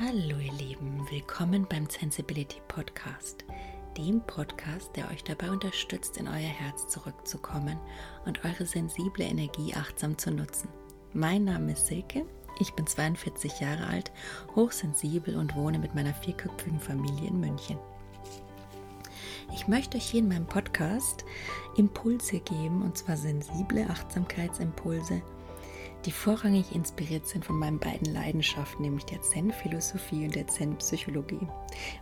Hallo ihr Lieben, willkommen beim Sensibility Podcast, dem Podcast, der euch dabei unterstützt, in euer Herz zurückzukommen und eure sensible Energie achtsam zu nutzen. Mein Name ist Silke, ich bin 42 Jahre alt, hochsensibel und wohne mit meiner vierköpfigen Familie in München. Ich möchte euch hier in meinem Podcast Impulse geben, und zwar sensible Achtsamkeitsimpulse, die vorrangig inspiriert sind von meinen beiden Leidenschaften, nämlich der Zen-Philosophie und der Zen-Psychologie,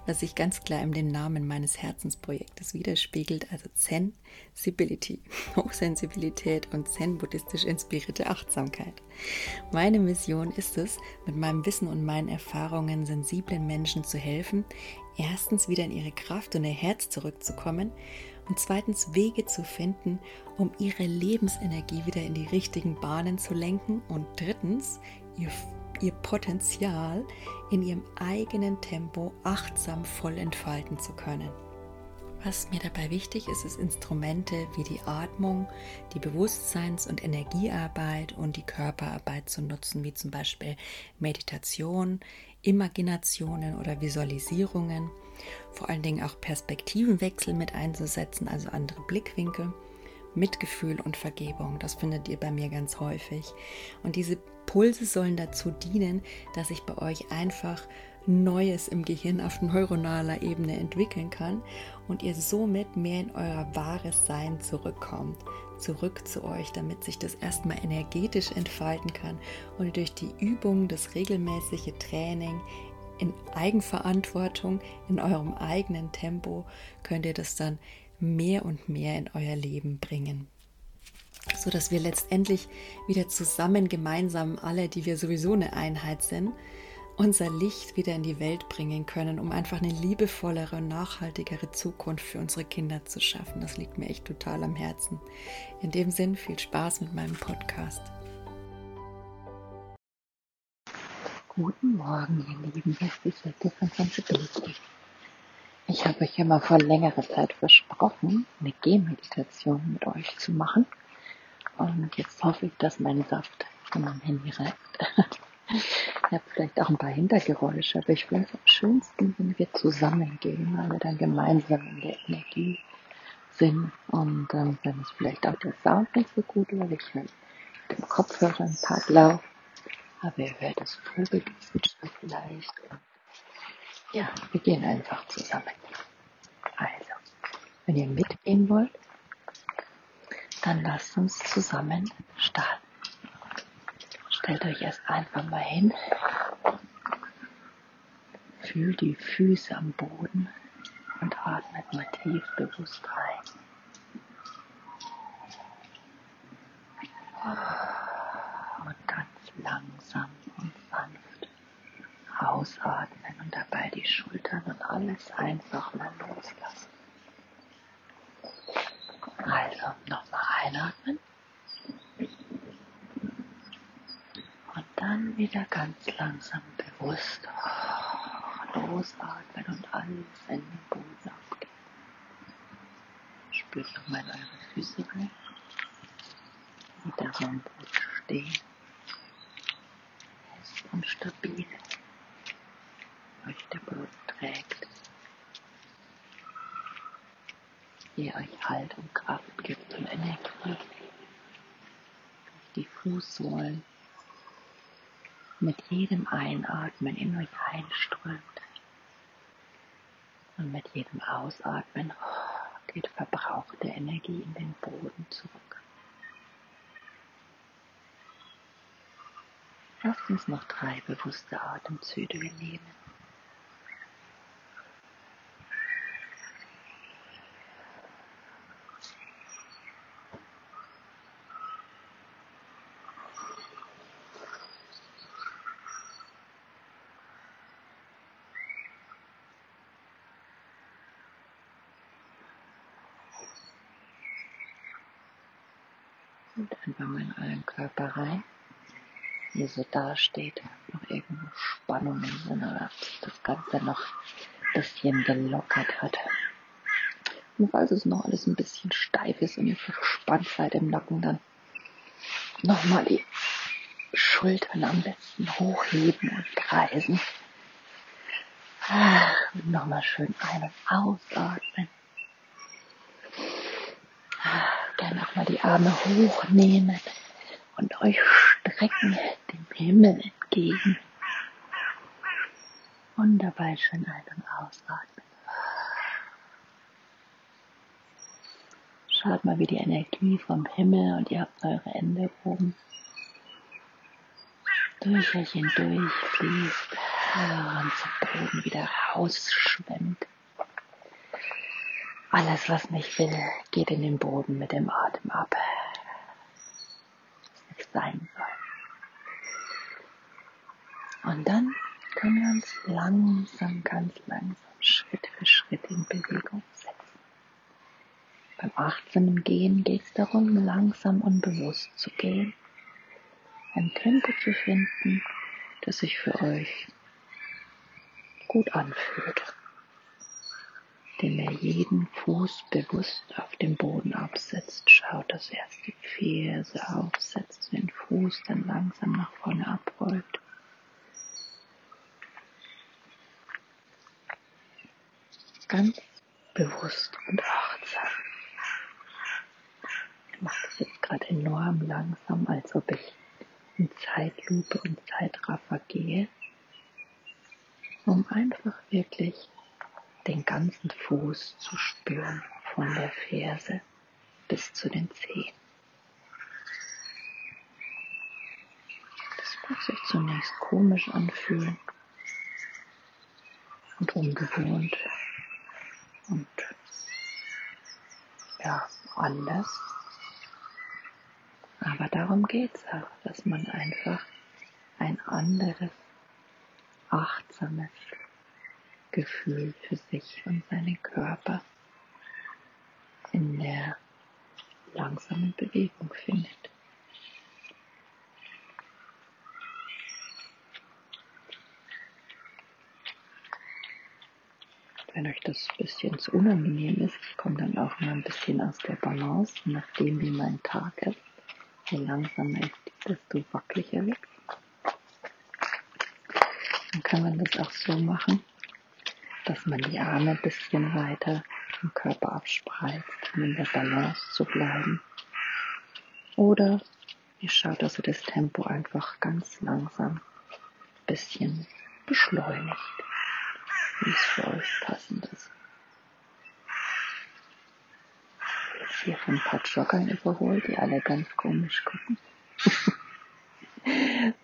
was sich ganz klar in dem Namen meines Herzensprojektes widerspiegelt, also Zen-Sibility, Hochsensibilität und Zen-buddhistisch inspirierte Achtsamkeit. Meine Mission ist es, mit meinem Wissen und meinen Erfahrungen sensiblen Menschen zu helfen, erstens wieder in ihre Kraft und ihr Herz zurückzukommen und zweitens Wege zu finden, um ihre Lebensenergie wieder in die richtigen Bahnen zu lenken und drittens ihr, ihr Potenzial in ihrem eigenen Tempo achtsam voll entfalten zu können. Was mir dabei wichtig ist, ist Instrumente wie die Atmung, die Bewusstseins- und Energiearbeit und die Körperarbeit zu nutzen, wie zum Beispiel Meditation, Imaginationen oder Visualisierungen. Vor allen Dingen auch Perspektivenwechsel mit einzusetzen, also andere Blickwinkel. Mitgefühl und Vergebung. Das findet ihr bei mir ganz häufig. Und diese Pulse sollen dazu dienen, dass ich bei euch einfach Neues im Gehirn auf neuronaler Ebene entwickeln kann und ihr somit mehr in euer wahres Sein zurückkommt, zurück zu euch, damit sich das erstmal energetisch entfalten kann und durch die Übung, das regelmäßige Training in Eigenverantwortung, in eurem eigenen Tempo, könnt ihr das dann mehr und mehr in euer Leben bringen so dass wir letztendlich wieder zusammen gemeinsam alle, die wir sowieso eine Einheit sind, unser Licht wieder in die Welt bringen können, um einfach eine liebevollere und nachhaltigere Zukunft für unsere Kinder zu schaffen. Das liegt mir echt total am Herzen. In dem Sinn viel Spaß mit meinem Podcast. Guten Morgen, ihr Lieben, Silke von Sensibility. Ich habe euch ja mal vor längerer Zeit versprochen, eine Gehmeditation mit euch zu machen. Und jetzt hoffe ich, dass mein Saft von meinem Handy reicht. Ich habe vielleicht auch ein paar Hintergeräusche, aber ich finde es am schönsten, wenn wir zusammengehen, weil wir dann gemeinsam in der Energie sind. Und ähm, dann ist vielleicht auch der Sound nicht so gut, weil ich mit dem Kopfhörer ein Tag laufe. Aber ihr hört das Vogelgezwitscher vielleicht. Ja, wir gehen einfach zusammen. Also, wenn ihr mitgehen wollt, dann lasst uns zusammen starten. Stellt euch erst einfach mal hin. Fühlt die Füße am Boden und atmet mal tief bewusst rein. Und ganz langsam und sanft ausatmen und dabei die Schultern und alles einfach mal loslassen. Also nochmal einatmen. dann wieder ganz langsam bewusst losatmen und alles in den Boden abgeben. Spürt nochmal in eure Füße rein. Da so am Boden stehen. Fest und stabil. Euch der Boden trägt. Ihr euch Halt und Kraft gibt und Energie. Die Fußsohlen mit jedem Einatmen in euch einströmt. Und mit jedem Ausatmen geht verbrauchte Energie in den Boden zurück. Lasst uns noch drei bewusste Atemzüge nehmen. und einfach mal in euren Körper rein. Wie so dasteht, noch irgendwo Spannungen sind oder das Ganze noch ein bisschen gelockert hat. Und falls es noch alles ein bisschen steif ist und ihr verspannt seid im Nacken, dann nochmal die Schultern am besten hochheben und kreisen. Und nochmal schön ein- und ausatmen. Gerne nochmal die Arme hochnehmen und euch strecken dem Himmel entgegen. Und dabei schön ein- und ausatmen. Schaut mal, wie die Energie vom Himmel und ihr habt eure Ende oben durch euch hindurch fließt und zum Boden wieder rausschwemmt. Alles, was nicht will, geht in den Boden mit dem Atem ab. Was nicht sein soll. Und dann können wir uns langsam, ganz langsam, Schritt für Schritt in Bewegung setzen. Beim achtsamen Gehen geht es darum, langsam und bewusst zu gehen. Ein Tempo zu finden, das sich für euch gut anfühlt. Indem ihr jeden Fuß bewusst auf dem Boden absetzt. Schaut, dass erst die Ferse aufsetzt, den Fuß dann langsam nach vorne abrollt. Ganz bewusst und achtsam mache das jetzt gerade enorm langsam, als ob ich in Zeitlupe und Zeitraffer gehe, um einfach wirklich den ganzen Fuß zu spüren, von der Ferse bis zu den Zehen. Das mag sich zunächst komisch anfühlen und ungewohnt und ja, anders. Aber darum geht es auch, dass man einfach ein anderes, achtsames Gefühl für sich und seinen Körper in der langsamen Bewegung findet. Wenn euch das ein bisschen zu unangenehm ist, ich komme dann auch mal ein bisschen aus der Balance, nachdem wie mein Tag ist. Je langsamer ist, desto wackeliger wird Dann kann man das auch so machen, dass man die Arme ein bisschen weiter vom Körper abspreizt, um in der Balance zu bleiben. Oder ihr schaut, dass ihr das Tempo einfach ganz langsam ein bisschen beschleunigt, es für euch passend ist. Jetzt hier von ein paar Joggern überholt, die alle ganz komisch gucken.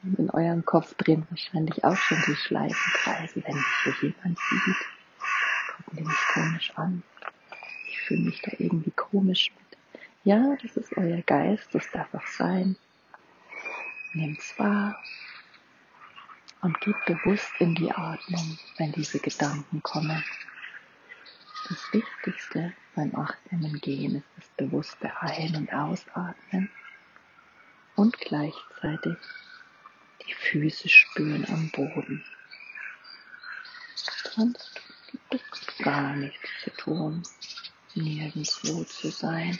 Und in eurem Kopf drehen wahrscheinlich auch schon die Schleifenkreise, wenn mich so jemand sieht. Gucken die mich komisch an. Ich fühle mich da irgendwie komisch mit. Ja, das ist euer Geist, das darf auch sein. Nehmt's wahr und geht bewusst in die Atmung, wenn diese Gedanken kommen. Das Wichtigste beim achtsamen Gehen ist das bewusste Ein- und Ausatmen und gleichzeitig die Füße spüren am Boden. Sonst gibt es gar nichts zu tun, nirgendwo zu sein,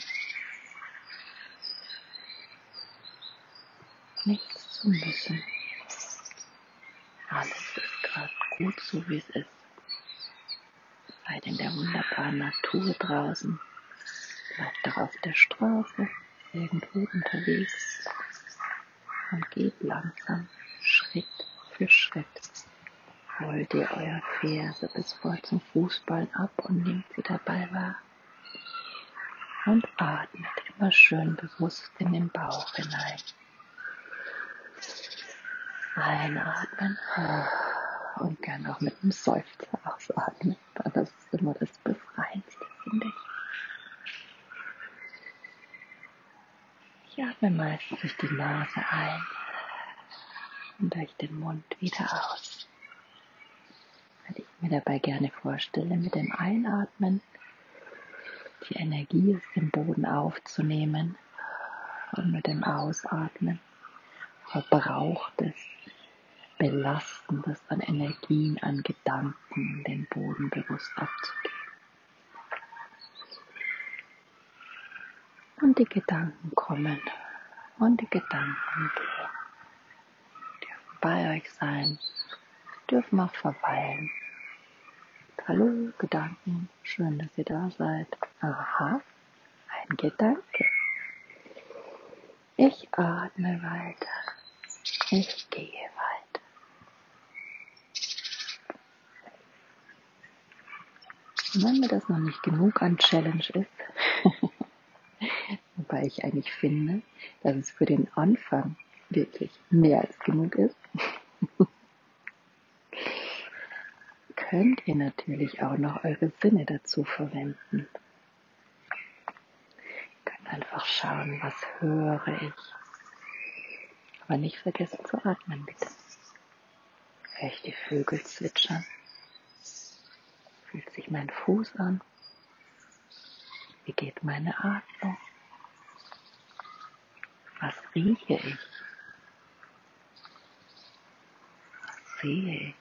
nichts zu müssen. Alles ist gerade gut so, wie es ist. Seid in der wunderbaren Natur draußen, bleibt auch auf der Straße, irgendwo unterwegs und geht langsam Schritt für Schritt. Rollt ihr euer Ferse bis vor zum Fußballen ab und nehmt sie dabei wahr. Und atmet immer schön bewusst in den Bauch hinein. Einatmen und gern auch mit einem Seufzer ausatmen. Das ist immer das Befreiendste, finde ich. Ich atme meistens durch die Nase ein und durch den Mund wieder aus. Weil ich mir dabei gerne vorstelle, mit dem Einatmen die Energie aus dem Boden aufzunehmen und mit dem Ausatmen verbrauchtes, belastendes an Energien, an Gedanken den Boden bewusst abzugeben. Und die Gedanken kommen und die Gedanken gehen. Dürfen bei euch sein, dürfen auch verweilen. Hallo Gedanken, schön, dass ihr da seid. Aha, ein Gedanke. Ich atme weiter. Ich gehe weiter. Und wenn mir das noch nicht genug an Challenge ist, wobei ich eigentlich finde, dass es für den Anfang wirklich mehr als genug ist, könnt ihr natürlich auch noch eure Sinne dazu verwenden. Ihr könnt einfach schauen, was höre ich. Aber nicht vergessen zu atmen, bitte. Höre ich die Vögel zwitschern? Fühlt sich mein Fuß an? Wie geht meine Atmung? Was rieche ich? Was sehe ich?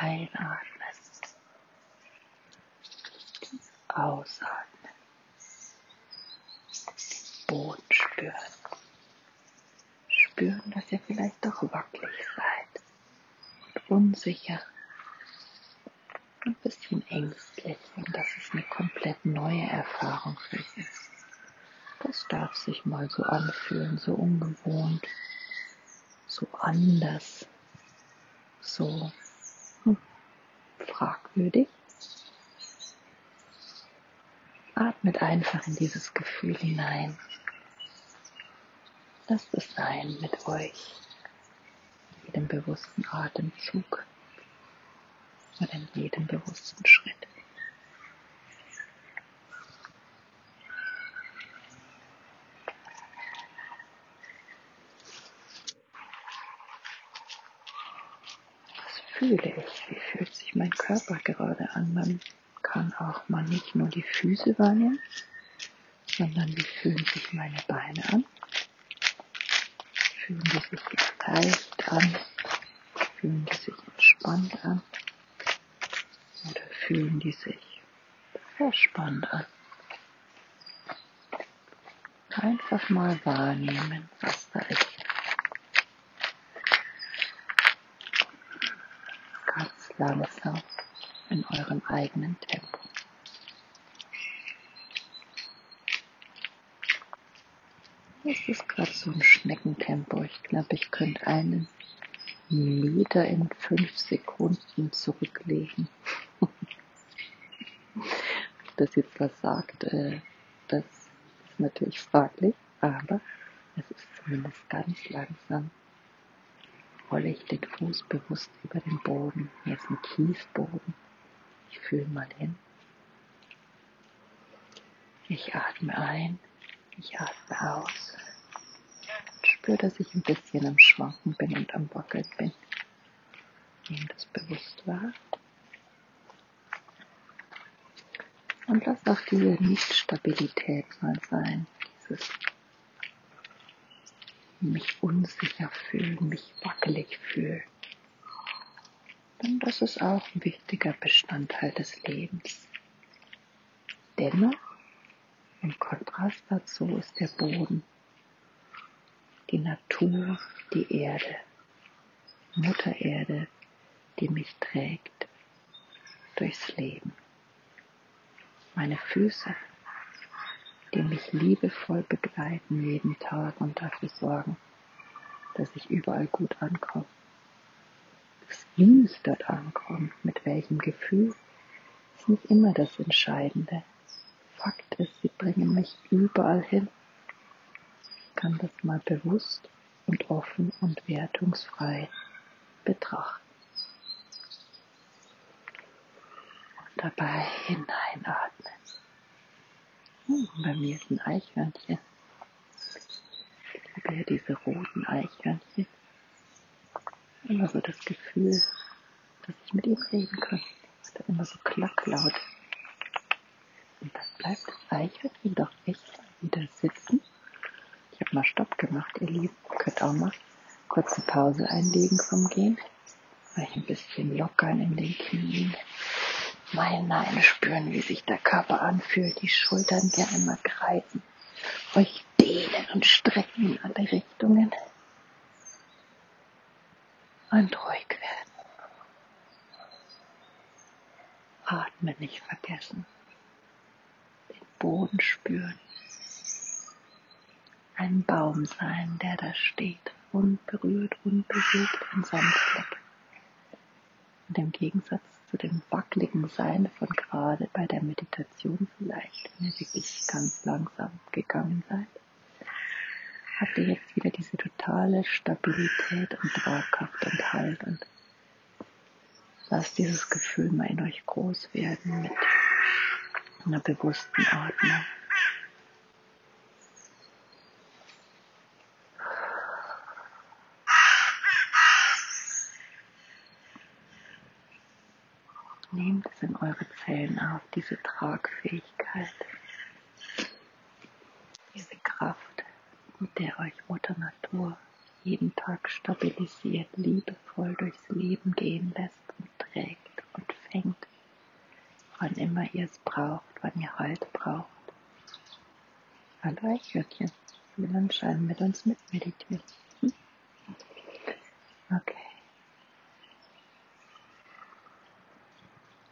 Einatmen. Ausatmen. Den Boden spüren. Spüren, dass ihr vielleicht doch wackelig seid. Und unsicher. Ein bisschen ängstlich. Und das ist eine komplett neue Erfahrung für euch. Das darf sich mal so anfühlen, so ungewohnt, so anders, so fragwürdig. Atmet einfach in dieses Gefühl hinein. Lasst es sein mit euch, jedem bewussten Atemzug und in jedem bewussten Schritt. fühle ich? Wie fühlt sich mein Körper gerade an? Kann auch mal nicht nur die Füße wahrnehmen, sondern wie fühlen sich meine Beine an? Fühlen die sich leicht an? Fühlen die sich entspannt an? Oder fühlen die sich verspannt an? Einfach mal wahrnehmen, was da ist. langsam in eurem eigenen Tempo. Es ist gerade so ein Schneckentempo. Ich glaube, ich könnte einen Meter in fünf Sekunden zurücklegen. Ob das jetzt was sagt, äh, das ist natürlich fraglich, aber es ist zumindest ganz langsam rolle ich den Fuß bewusst über den Boden. Hier ist ein Kiesboden. Ich fühle mal hin. Ich atme ein, ich atme aus und spüre, dass ich ein bisschen am Schwanken bin und am Wackeln bin. Nehme das bewusst wahr. Und lass auch diese Nichtstabilität mal sein, dieses mich unsicher fühlen, mich wackelig fühlen. Denn das ist auch ein wichtiger Bestandteil des Lebens. Dennoch, im Kontrast dazu ist der Boden, die Natur, die Erde, Mutter Erde, die mich trägt durchs Leben. Meine Füße, die mich liebevoll begleiten jeden Tag und dafür sorgen, dass ich überall gut ankomme. Wie ich dort ankomme, mit welchem Gefühl, ist nicht immer das Entscheidende. Fakt ist, sie bringen mich überall hin. Ich kann das mal bewusst und offen und wertungsfrei betrachten. Und dabei hineinatmen. Hm, bei mir ist ein Eichhörnchen. Ich liebe ja diese roten Eichhörnchen. Immer so das Gefühl, dass ich mit ihm reden kann. Das ist immer so klacklaut. Und dann bleibt das Eichhörnchen doch echt wieder sitzen. Ich habe mal Stopp gemacht, ihr Lieben. Könnt auch mal kurze Pause einlegen vom Gehen. Weil ich ein bisschen lockern in den Knien mal hinein spüren, wie sich der Körper anfühlt, die Schultern gerne mal kreisen euch dehnen und strecken in alle Richtungen und ruhig werden. Atmen nicht vergessen. Den Boden spüren. Ein Baum sein, der da steht, unberührt, unbewegt an seinem Fleck. Und im Gegensatz zu dem wackeligen Sein von gerade bei der Meditation vielleicht, wenn ihr wirklich ganz langsam gegangen seid, ihr jetzt wieder diese totale Stabilität und Tragkraft und Halt und lasst dieses Gefühl mal in euch groß werden mit einer bewussten Atmung. Nehmt es in eure Zellen auf, diese Tragfähigkeit, diese Kraft, mit der euch Mutter Natur jeden Stabilisiert, liebevoll durchs Leben gehen lässt und trägt und fängt, wann immer ihr es braucht, wann ihr Halt braucht. Hallo Eichhörnchen, will anscheinend mit uns mitmeditieren. Hm? Okay.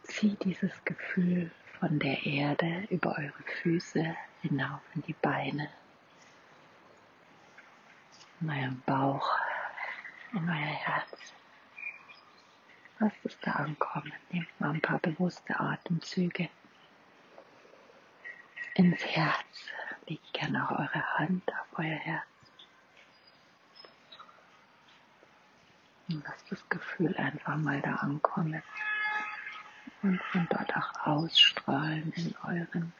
Zieht dieses Gefühl von der Erde über eure Füße hinauf in die Beine, in euren Bauch, in euer Herz. Lasst es da ankommen. Nehmt mal ein paar bewusste Atemzüge ins Herz. Legt gerne auch eure Hand auf euer Herz. Und lasst das Gefühl einfach mal da ankommen und von dort auch ausstrahlen in euren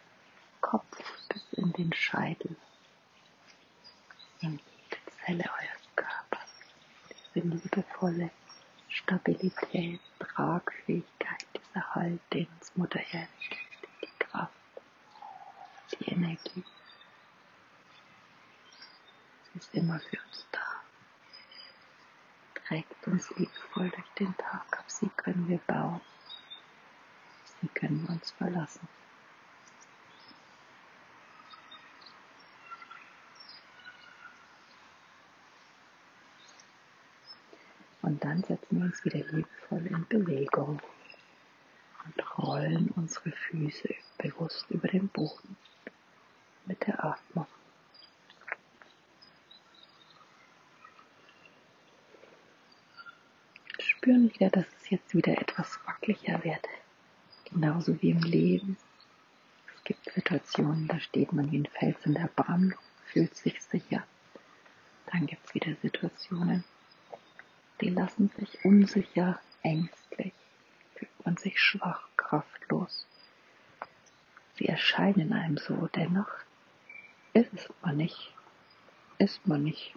Kopf bis in den Scheitel, in jede Zelle eures. Diese liebevolle Stabilität, Tragfähigkeit, dieser Halt, den uns Mutter Erde gibt, die Kraft, die Energie. Sie ist immer für uns da. Trägt uns liebevoll durch den Tag. Auf sie können wir bauen. Sie können uns verlassen. Und dann setzen wir uns wieder liebevoll in Bewegung und rollen unsere Füße bewusst über den Boden mit der Atmung. Spüren wieder, dass es jetzt wieder etwas wackeliger wird. Genauso wie im Leben. Es gibt Situationen, da steht man wie ein Fels in der Bahn, fühlt sich sicher. Dann gibt es wieder Situationen, die lassen sich unsicher, ängstlich, fühlt man sich schwach, kraftlos. Sie erscheinen einem so, dennoch ist man nicht, ist man nicht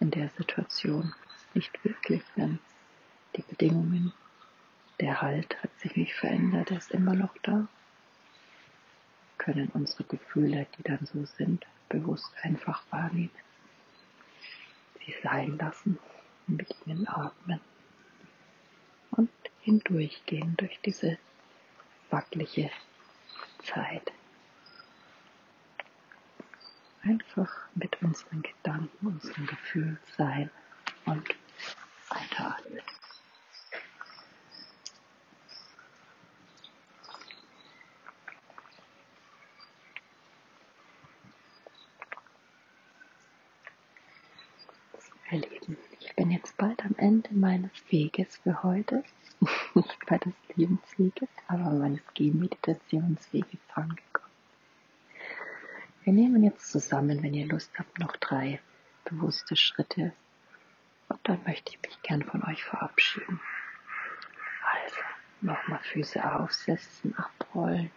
in der Situation, nicht wirklich, denn die Bedingungen, der Halt hat sich nicht verändert, er ist immer noch da. Können unsere Gefühle, die dann so sind, bewusst einfach wahrnehmen. Sie sein lassen mit ihnen atmen und hindurchgehen durch diese wackelige Zeit. Einfach mit unseren Gedanken, unseren Gefühlen sein und weiteratmen. Ich bin jetzt bald am Ende meines Weges für heute. Nicht meines Lebensweges, aber meines Gehmeditationsweges angekommen. Wir nehmen jetzt zusammen, wenn ihr Lust habt, noch drei bewusste Schritte. Und dann möchte ich mich gern von euch verabschieden. Also, nochmal Füße aufsetzen, abrollen,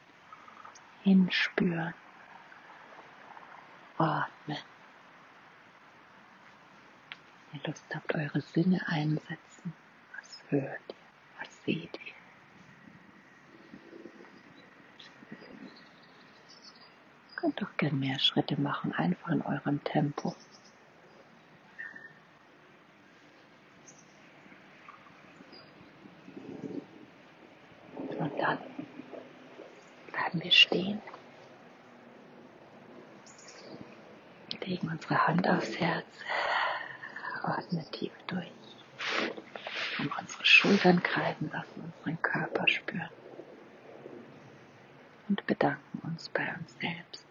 hinspüren, atmen ihr Lust habt, eure Sinne einsetzen. Was hört ihr? Was seht ihr? Ihr könnt doch gern mehr Schritte machen, einfach in eurem Tempo. Und dann bleiben wir stehen. Legen unsere Hand aufs Herz, atmen tief durch. Und unsere Schultern kreisen lassen, unseren Körper spüren. Und bedanken uns bei uns selbst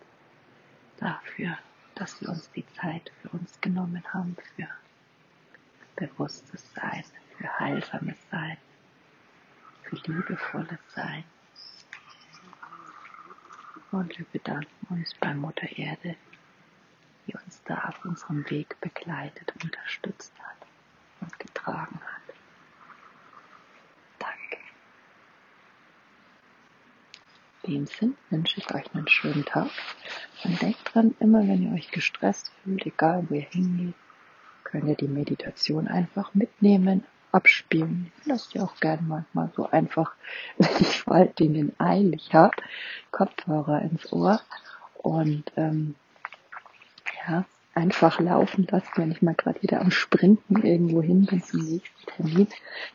dafür, dass wir uns die Zeit für uns genommen haben, für bewusstes Sein, für heilsames Sein, für liebevolles Sein. Und wir bedanken uns bei Mutter Erde, die uns da auf unserem Weg begleitet, unterstützt hat und getragen hat. Danke. In dem Sinn wünsche ich euch einen schönen Tag und denkt dran, immer wenn ihr euch gestresst fühlt, egal wo ihr hingeht, könnt ihr die Meditation einfach mitnehmen, abspielen. Ich lasse die auch gerne manchmal so einfach, wenn ich vor allen eilig habe, Kopfhörer ins Ohr und ähm, ja, einfach laufen lassen, wenn ich mal gerade wieder am Sprinten irgendwo hin bin zum nächsten Termin.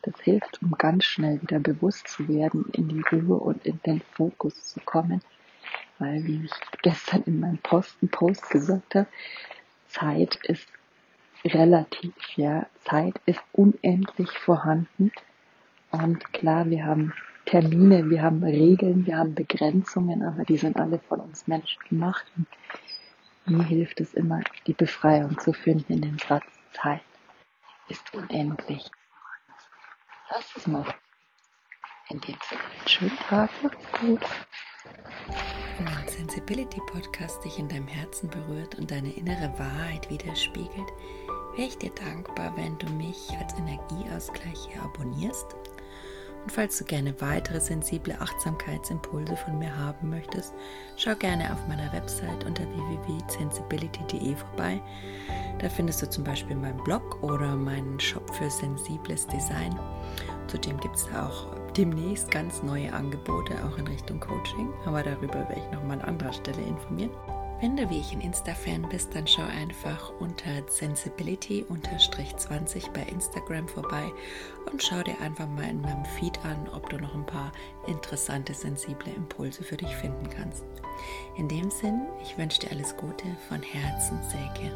Das hilft, um ganz schnell wieder bewusst zu werden, in die Ruhe und in den Fokus zu kommen. Weil, wie ich gestern in meinem Posten-Post gesagt habe, Zeit ist relativ, ja. Zeit ist unendlich vorhanden. Und klar, wir haben Termine, wir haben Regeln, wir haben Begrenzungen, aber die sind alle von uns Menschen gemacht. Und mir hilft es immer, die Befreiung zu finden in den Satz Zeit ist unendlich. Das ist mal in dem Sinne. Schönen Tag, macht's gut. Wenn ein Sensibility Podcast dich in deinem Herzen berührt und deine innere Wahrheit widerspiegelt, wäre ich dir dankbar, wenn du mich als Energieausgleich hier abonnierst und falls du gerne weitere sensible Achtsamkeitsimpulse von mir haben möchtest, schau gerne auf meiner Website unter www.sensibility.de vorbei. Da findest du zum Beispiel meinen Blog oder meinen Shop für sensibles Design. Zudem gibt es auch demnächst ganz neue Angebote, auch in Richtung Coaching, aber darüber werde ich nochmal an anderer Stelle informieren. Wenn du wie ich ein Insta-Fan bist, dann schau einfach unter Sensibility-20 bei Instagram vorbei und schau dir einfach mal in meinem Feed an, ob du noch ein paar interessante, sensible Impulse für dich finden kannst. In dem Sinn, ich wünsche dir alles Gute von Herzen, Säge.